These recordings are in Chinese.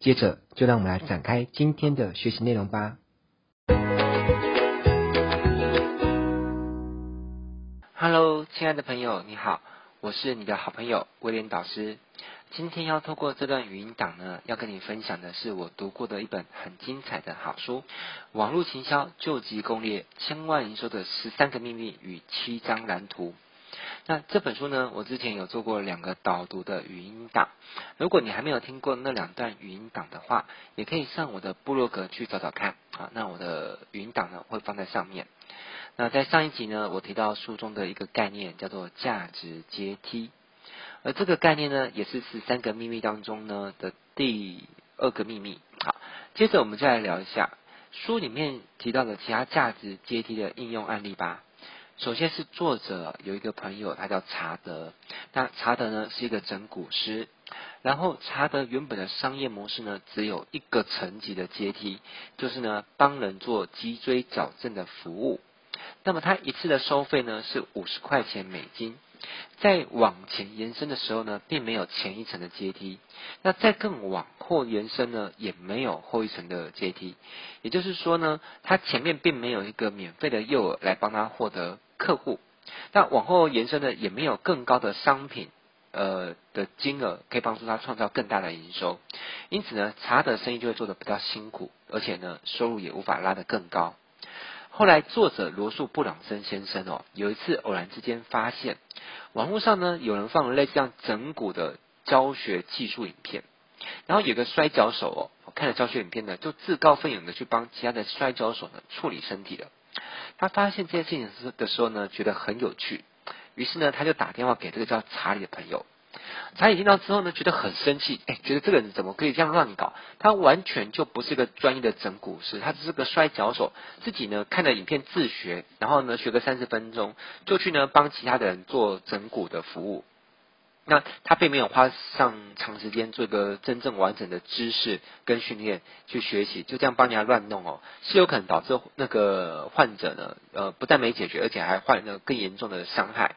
接着，就让我们来展开今天的学习内容吧。Hello，亲爱的朋友，你好，我是你的好朋友威廉导师。今天要透过这段语音档呢，要跟你分享的是我读过的一本很精彩的好书《网络行销救急攻略：千万营收的十三个秘密与七张蓝图》。那这本书呢，我之前有做过两个导读的语音档，如果你还没有听过那两段语音档的话，也可以上我的部落格去找找看啊。那我的语音档呢，会放在上面。那在上一集呢，我提到书中的一个概念叫做价值阶梯，而这个概念呢，也是十三个秘密当中呢的第二个秘密。好，接着我们再来聊一下书里面提到的其他价值阶梯的应用案例吧。首先是作者有一个朋友，他叫查德。那查德呢是一个整蛊师，然后查德原本的商业模式呢只有一个层级的阶梯，就是呢帮人做脊椎矫正的服务。那么他一次的收费呢是五十块钱美金。再往前延伸的时候呢，并没有前一层的阶梯。那再更往后延伸呢，也没有后一层的阶梯。也就是说呢，他前面并没有一个免费的诱饵来帮他获得客户，那往后延伸的也没有更高的商品，呃的金额可以帮助他创造更大的营收，因此呢，查德生意就会做得比较辛苦，而且呢，收入也无法拉得更高。后来作者罗素布朗森先生哦，有一次偶然之间发现，网络上呢有人放了类似这样整蛊的教学技术影片，然后有个摔跤手哦，看了教学影片呢，就自告奋勇的去帮其他的摔跤手呢处理身体了。他发现这件事情的时候呢，觉得很有趣，于是呢，他就打电话给这个叫查理的朋友。查理听到之后呢，觉得很生气，哎，觉得这个人怎么可以这样乱搞？他完全就不是个专业的整蛊师，他只是个摔跤手，自己呢看了影片自学，然后呢学个三十分钟，就去呢帮其他的人做整蛊的服务。那他并没有花上长时间做一个真正完整的知识跟训练去学习，就这样帮人家乱弄哦，是有可能导致那个患者呢，呃，不但没解决，而且还患了更严重的伤害。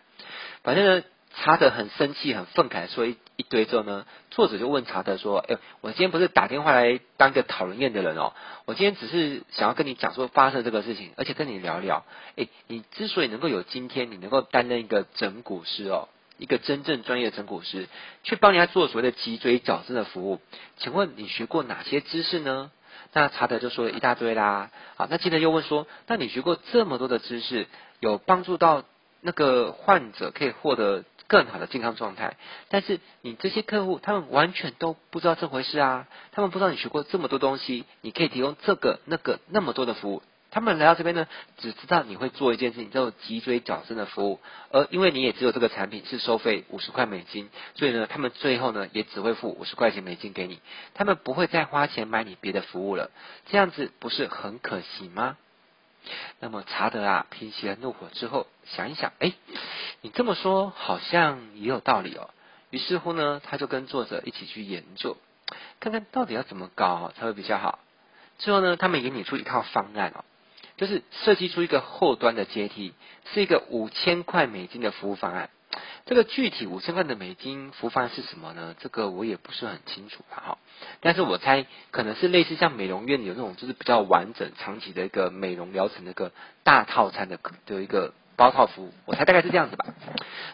反正呢，查德很生气、很愤慨，说一一堆之后呢，作者就问查德说：“哎，我今天不是打电话来当一个讨人厌的人哦，我今天只是想要跟你讲说发生这个事情，而且跟你聊聊。哎，你之所以能够有今天，你能够担任一个整骨师哦。”一个真正专业的整骨师，去帮人家做所谓的脊椎矫正的服务，请问你学过哪些知识呢？那查德就说了一大堆啦。好，那接着又问说，那你学过这么多的知识，有帮助到那个患者可以获得更好的健康状态，但是你这些客户他们完全都不知道这回事啊，他们不知道你学过这么多东西，你可以提供这个那个那么多的服务。他们来到这边呢，只知道你会做一件事情，叫做脊椎矫正的服务，而因为你也只有这个产品是收费五十块美金，所以呢，他们最后呢也只会付五十块钱美金给你，他们不会再花钱买你别的服务了，这样子不是很可惜吗？那么查德啊，平息了怒火之后，想一想，哎，你这么说好像也有道理哦。于是乎呢，他就跟作者一起去研究，看看到底要怎么搞才会比较好。最后呢，他们也拟出一套方案哦。就是设计出一个后端的阶梯，是一个五千块美金的服务方案。这个具体五千块的美金服务方案是什么呢？这个我也不是很清楚哈。但是我猜可能是类似像美容院有那种就是比较完整长期的一个美容疗程的一个大套餐的的一个包套服务。我猜大概是这样子吧。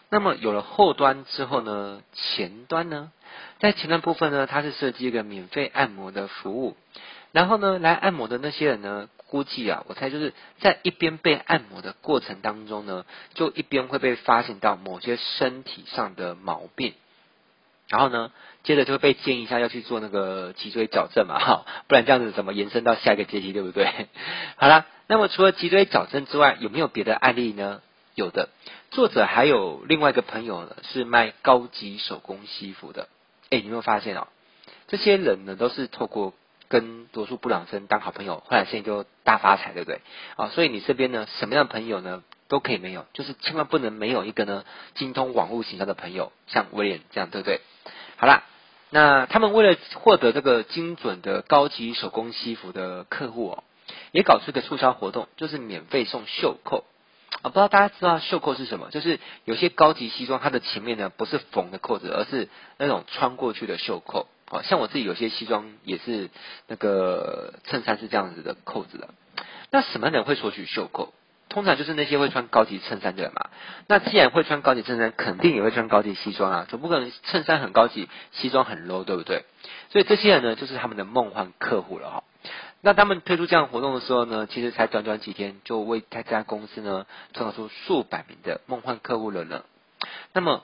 那么有了后端之后呢，前端呢，在前端部分呢，它是设计一个免费按摩的服务。然后呢，来按摩的那些人呢，估计啊，我猜就是在一边被按摩的过程当中呢，就一边会被发现到某些身体上的毛病，然后呢，接着就会被建议一下要去做那个脊椎矫正嘛，哈，不然这样子怎么延伸到下一个阶梯，对不对？好了，那么除了脊椎矫正之外，有没有别的案例呢？有的，作者还有另外一个朋友呢，是卖高级手工西服的，哎，你有没有发现哦？这些人呢，都是透过跟罗素布朗森当好朋友，后来现在就大发财，对不对？啊，所以你这边呢，什么样的朋友呢，都可以没有，就是千万不能没有一个呢，精通网络行销的朋友，像威廉这样，对不对？好啦，那他们为了获得这个精准的高级手工西服的客户哦，也搞出一个促销活动，就是免费送袖扣。啊，不知道大家知道袖扣是什么？就是有些高级西装，它的前面呢不是缝的扣子，而是那种穿过去的袖扣。好像我自己有些西装也是那个衬衫是这样子的扣子的。那什么人会索取袖扣？通常就是那些会穿高级衬衫的人嘛。那既然会穿高级衬衫，肯定也会穿高级西装啊，总不可能衬衫很高级，西装很 low，对不对？所以这些人呢，就是他们的梦幻客户了哈。那他们推出这样活动的时候呢，其实才短短几天，就为他这家公司呢创造出数百名的梦幻客户了呢。那么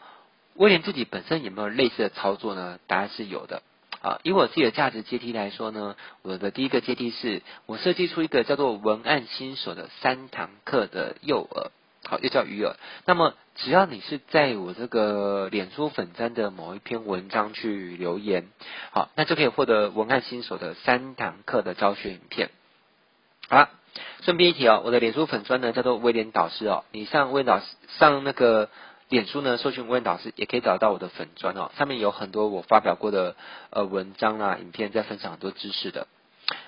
威廉自己本身有没有类似的操作呢？答案是有的。啊，以我自己的价值阶梯来说呢，我的第一个阶梯是我设计出一个叫做文案新手的三堂课的诱饵，好，又叫余额。那么只要你是在我这个脸书粉专的某一篇文章去留言，好，那就可以获得文案新手的三堂课的教学影片。好了，顺便一提哦，我的脸书粉专呢叫做威廉导师哦，你上威廉导师上那个脸书呢，搜寻威廉导师也可以找到我的粉专哦，上面有很多我发表过的呃文章啊、影片，在分享很多知识的。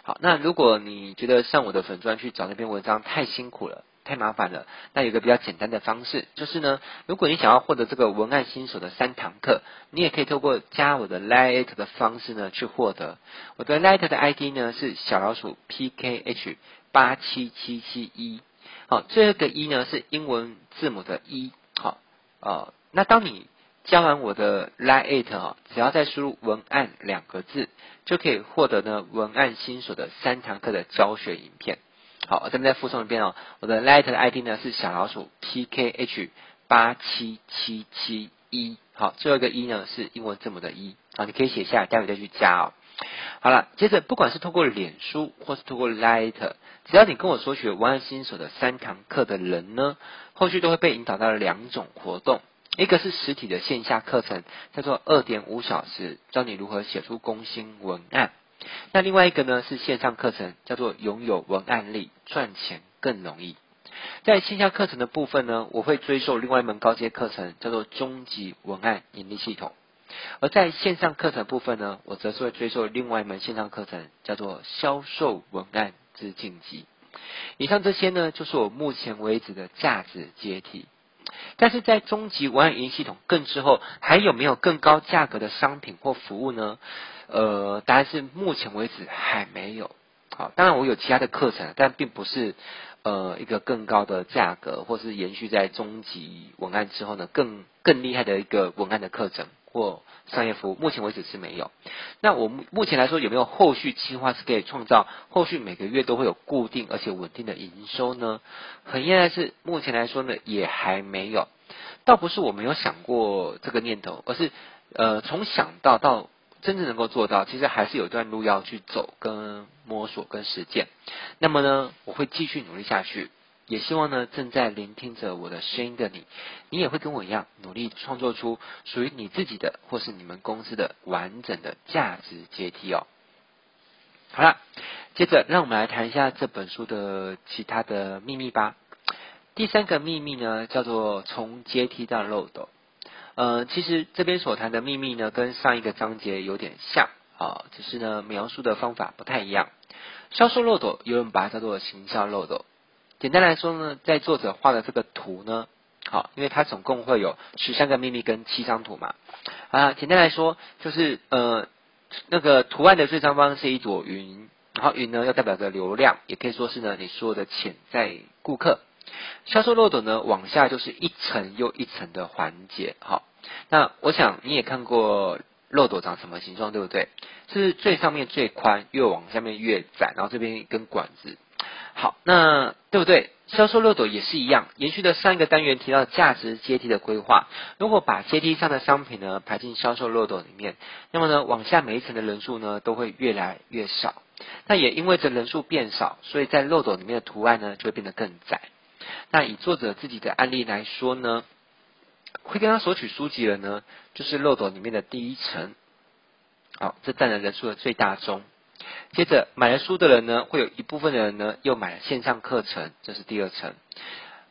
好，那如果你觉得上我的粉专去找那篇文章太辛苦了。太麻烦了，那有个比较简单的方式，就是呢，如果你想要获得这个文案新手的三堂课，你也可以透过加我的 Line 的方式呢去获得。我的 Line 的 ID 呢是小老鼠 PKH 八七七七一，好，最后一个一呢是英文字母的一，哦，那当你加完我的 Line 哈，只要再输入文案两个字，就可以获得呢文案新手的三堂课的教学影片。好，我这边再附送一遍哦。我的 Light 的 ID 呢是小老鼠 PKH 八七七七一。好，最后一个一呢是英文字母的一。好，你可以写下，待会再去加哦。好了，接着不管是透过脸书或是透过 Light，只要你跟我索取文案新手的三堂课的人呢，后续都会被引导到两种活动。一个是实体的线下课程，叫做二点五小时，教你如何写出攻心文案。那另外一个呢是线上课程，叫做拥有文案力，赚钱更容易。在线下课程的部分呢，我会追授另外一门高阶课程，叫做终极文案盈利系统。而在线上课程部分呢，我则是会追授另外一门线上课程，叫做销售文案之晋级。以上这些呢，就是我目前为止的价值阶梯。但是在终极文案营系统更之后，还有没有更高价格的商品或服务呢？呃，答案是目前为止还没有。好，当然我有其他的课程，但并不是呃一个更高的价格，或是延续在终极文案之后呢，更更厉害的一个文案的课程或商业服务，目前为止是没有。那我目前来说有没有后续计划是可以创造后续每个月都会有固定而且稳定的营收呢？很遗憾是，目前来说呢也还没有。倒不是我没有想过这个念头，而是呃从想到到。真正能够做到，其实还是有段路要去走，跟摸索，跟实践。那么呢，我会继续努力下去，也希望呢，正在聆听着我的声音的你，你也会跟我一样，努力创作出属于你自己的，或是你们公司的完整的价值阶梯哦。好了，接着让我们来谈一下这本书的其他的秘密吧。第三个秘密呢，叫做从阶梯到漏斗。呃，其实这边所谈的秘密呢，跟上一个章节有点像啊，只是呢描述的方法不太一样。销售漏斗，有人把它叫做行销漏斗。简单来说呢，在作者画的这个图呢，好，因为它总共会有十三个秘密跟七张图嘛。啊，简单来说就是呃，那个图案的最上方是一朵云，然后云呢要代表着流量，也可以说是呢你说的潜在顾客。销售漏斗呢，往下就是一层又一层的环节。好，那我想你也看过漏斗长什么形状，对不对？是最上面最宽，越往下面越窄，然后这边一根管子。好，那对不对？销售漏斗也是一样，延续的上一个单元提到价值阶梯的规划。如果把阶梯上的商品呢排进销售漏斗里面，那么呢，往下每一层的人数呢都会越来越少。那也因为这人数变少，所以在漏斗里面的图案呢就会变得更窄。那以作者自己的案例来说呢，会跟他索取书籍的呢，就是漏斗里面的第一层，好，这占了人数的最大宗。接着买了书的人呢，会有一部分的人呢又买了线上课程，这是第二层。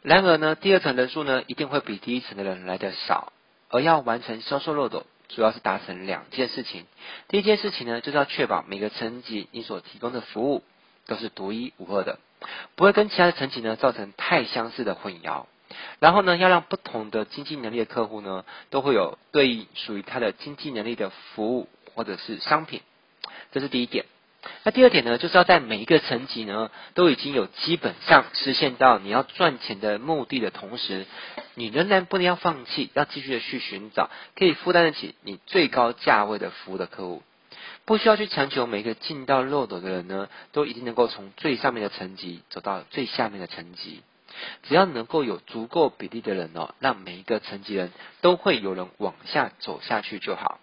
然而呢，第二层人数呢一定会比第一层的人来的少，而要完成销售漏斗，主要是达成两件事情。第一件事情呢，就是要确保每个层级你所提供的服务都是独一无二的，不会跟其他的层级呢造成太相似的混淆。然后呢，要让不同的经济能力的客户呢，都会有对应属于他的经济能力的服务或者是商品，这是第一点。那第二点呢，就是要在每一个层级呢，都已经有基本上实现到你要赚钱的目的的同时，你仍然不能要放弃，要继续的去寻找可以负担得起你最高价位的服务的客户，不需要去强求每一个进到漏斗的人呢，都一定能够从最上面的层级走到最下面的层级。只要能够有足够比例的人哦，让每一个层级人都会有人往下走下去就好。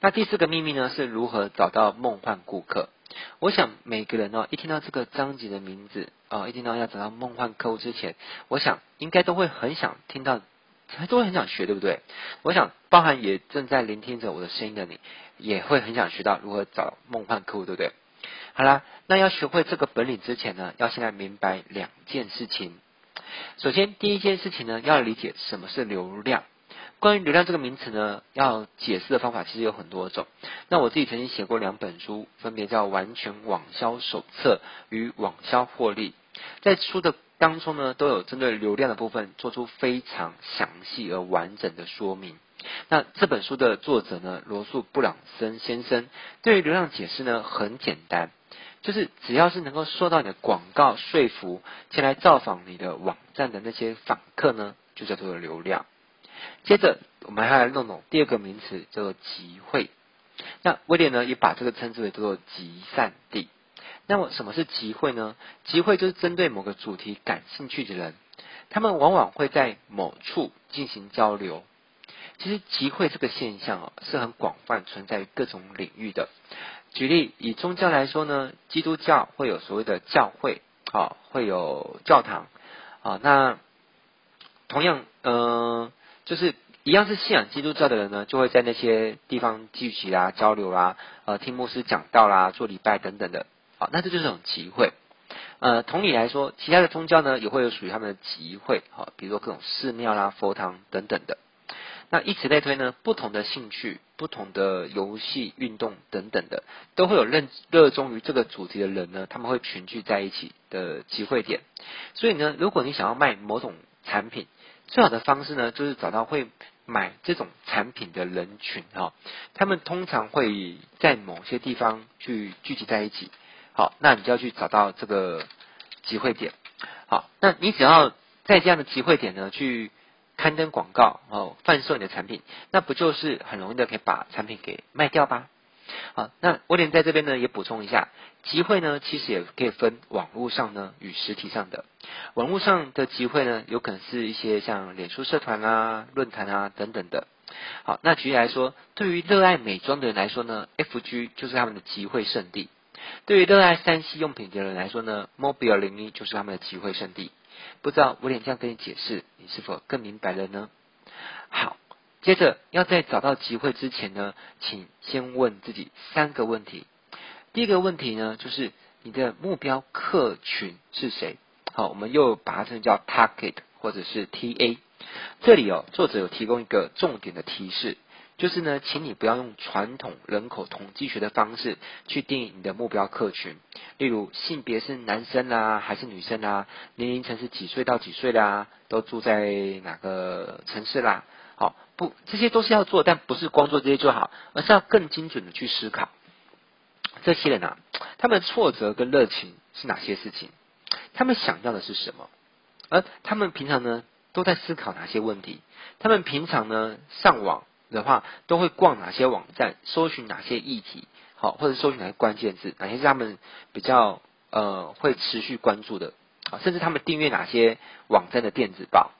那第四个秘密呢，是如何找到梦幻顾客？我想每个人哦，一听到这个章节的名字哦，一听到要找到梦幻客户之前，我想应该都会很想听到，都会很想学，对不对？我想包含也正在聆听着我的声音的你，也会很想学到如何找梦幻客户，对不对？好啦，那要学会这个本领之前呢，要先来明白两件事情。首先，第一件事情呢，要理解什么是流量。关于流量这个名词呢，要解释的方法其实有很多种。那我自己曾经写过两本书，分别叫《完全网销手册》与《网销获利》。在书的当中呢，都有针对流量的部分做出非常详细而完整的说明。那这本书的作者呢，罗素·布朗森先生，对于流量解释呢，很简单。就是只要是能够受到你的广告说服，前来造访你的网站的那些访客呢，就叫做流量。接着我们还要弄懂第二个名词，叫做集会。那威廉呢也把这个称之为叫做集散地。那么什么是集会呢？集会就是针对某个主题感兴趣的人，他们往往会在某处进行交流。其实集会这个现象哦，是很广泛存在于各种领域的。举例以宗教来说呢，基督教会有所谓的教会，啊，会有教堂，啊，那同样，嗯、就是一样是信仰基督教的人呢，就会在那些地方聚集啦、交流啦、呃，听牧师讲道啦、做礼拜等等的，啊，那这就是一种集会。呃，同理来说，其他的宗教呢，也会有属于他们的集会，啊，比如说各种寺庙啦、佛堂等等的。那以此类推呢，不同的兴趣、不同的游戏、运动等等的，都会有热热衷于这个主题的人呢，他们会群聚在一起的集会点。所以呢，如果你想要卖某种产品，最好的方式呢，就是找到会买这种产品的人群哈，他们通常会在某些地方去聚集在一起。好，那你就要去找到这个集会点。好，那你只要在这样的集会点呢，去。刊登广告哦，贩售你的产品，那不就是很容易的可以把产品给卖掉吧？好，那威廉在这边呢也补充一下，集会呢其实也可以分网络上呢与实体上的。网络上的集会呢，有可能是一些像脸书社团啊、论坛啊等等的。好，那举例来说，对于热爱美妆的人来说呢，FG 就是他们的集会圣地；对于热爱三 C 用品的人来说呢，Mobile 01就是他们的集会圣地。不知道威廉这样跟你解释，你是否更明白了呢？好，接着要在找到集会之前呢，请先问自己三个问题。第一个问题呢，就是你的目标客群是谁？好，我们又把它称叫 target 或者是 TA。这里哦，作者有提供一个重点的提示。就是呢，请你不要用传统人口统计学的方式去定义你的目标客群，例如性别是男生啊还是女生啊，年龄层是几岁到几岁啦，都住在哪个城市啦？不，这些都是要做，但不是光做这些就好，而是要更精准的去思考。这些人啊，他们的挫折跟热情是哪些事情？他们想要的是什么？而他们平常呢，都在思考哪些问题？他们平常呢，上网。的话，都会逛哪些网站，搜寻哪些议题，好，或者搜寻哪些关键字，哪些是他们比较呃会持续关注的，啊，甚至他们订阅哪些网站的电子报，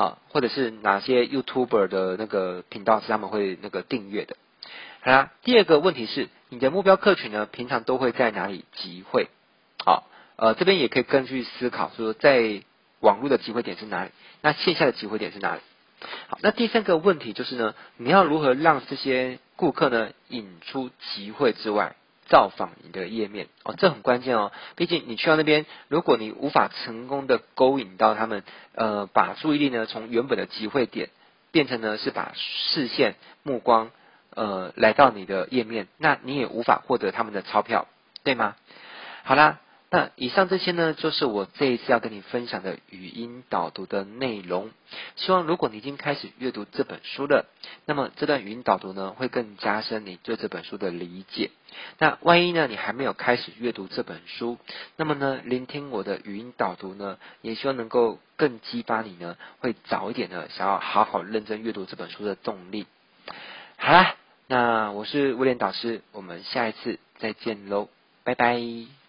啊，或者是哪些 YouTuber 的那个频道是他们会那个订阅的。好啦，第二个问题是，你的目标客群呢，平常都会在哪里集会？好，呃，这边也可以根据思考说，在网络的集会点是哪里？那线下的集会点是哪里？好，那第三个问题就是呢，你要如何让这些顾客呢引出集会之外，造访你的页面哦，这很关键哦。毕竟你去到那边，如果你无法成功的勾引到他们，呃，把注意力呢从原本的集会点变成呢是把视线目光呃来到你的页面，那你也无法获得他们的钞票，对吗？好啦。那以上这些呢，就是我这一次要跟你分享的语音导读的内容。希望如果你已经开始阅读这本书了，那么这段语音导读呢，会更加深你对这本书的理解。那万一呢，你还没有开始阅读这本书，那么呢，聆听我的语音导读呢，也希望能够更激发你呢，会早一点呢，想要好好认真阅读这本书的动力。好啦，那我是威廉导师，我们下一次再见喽，拜拜。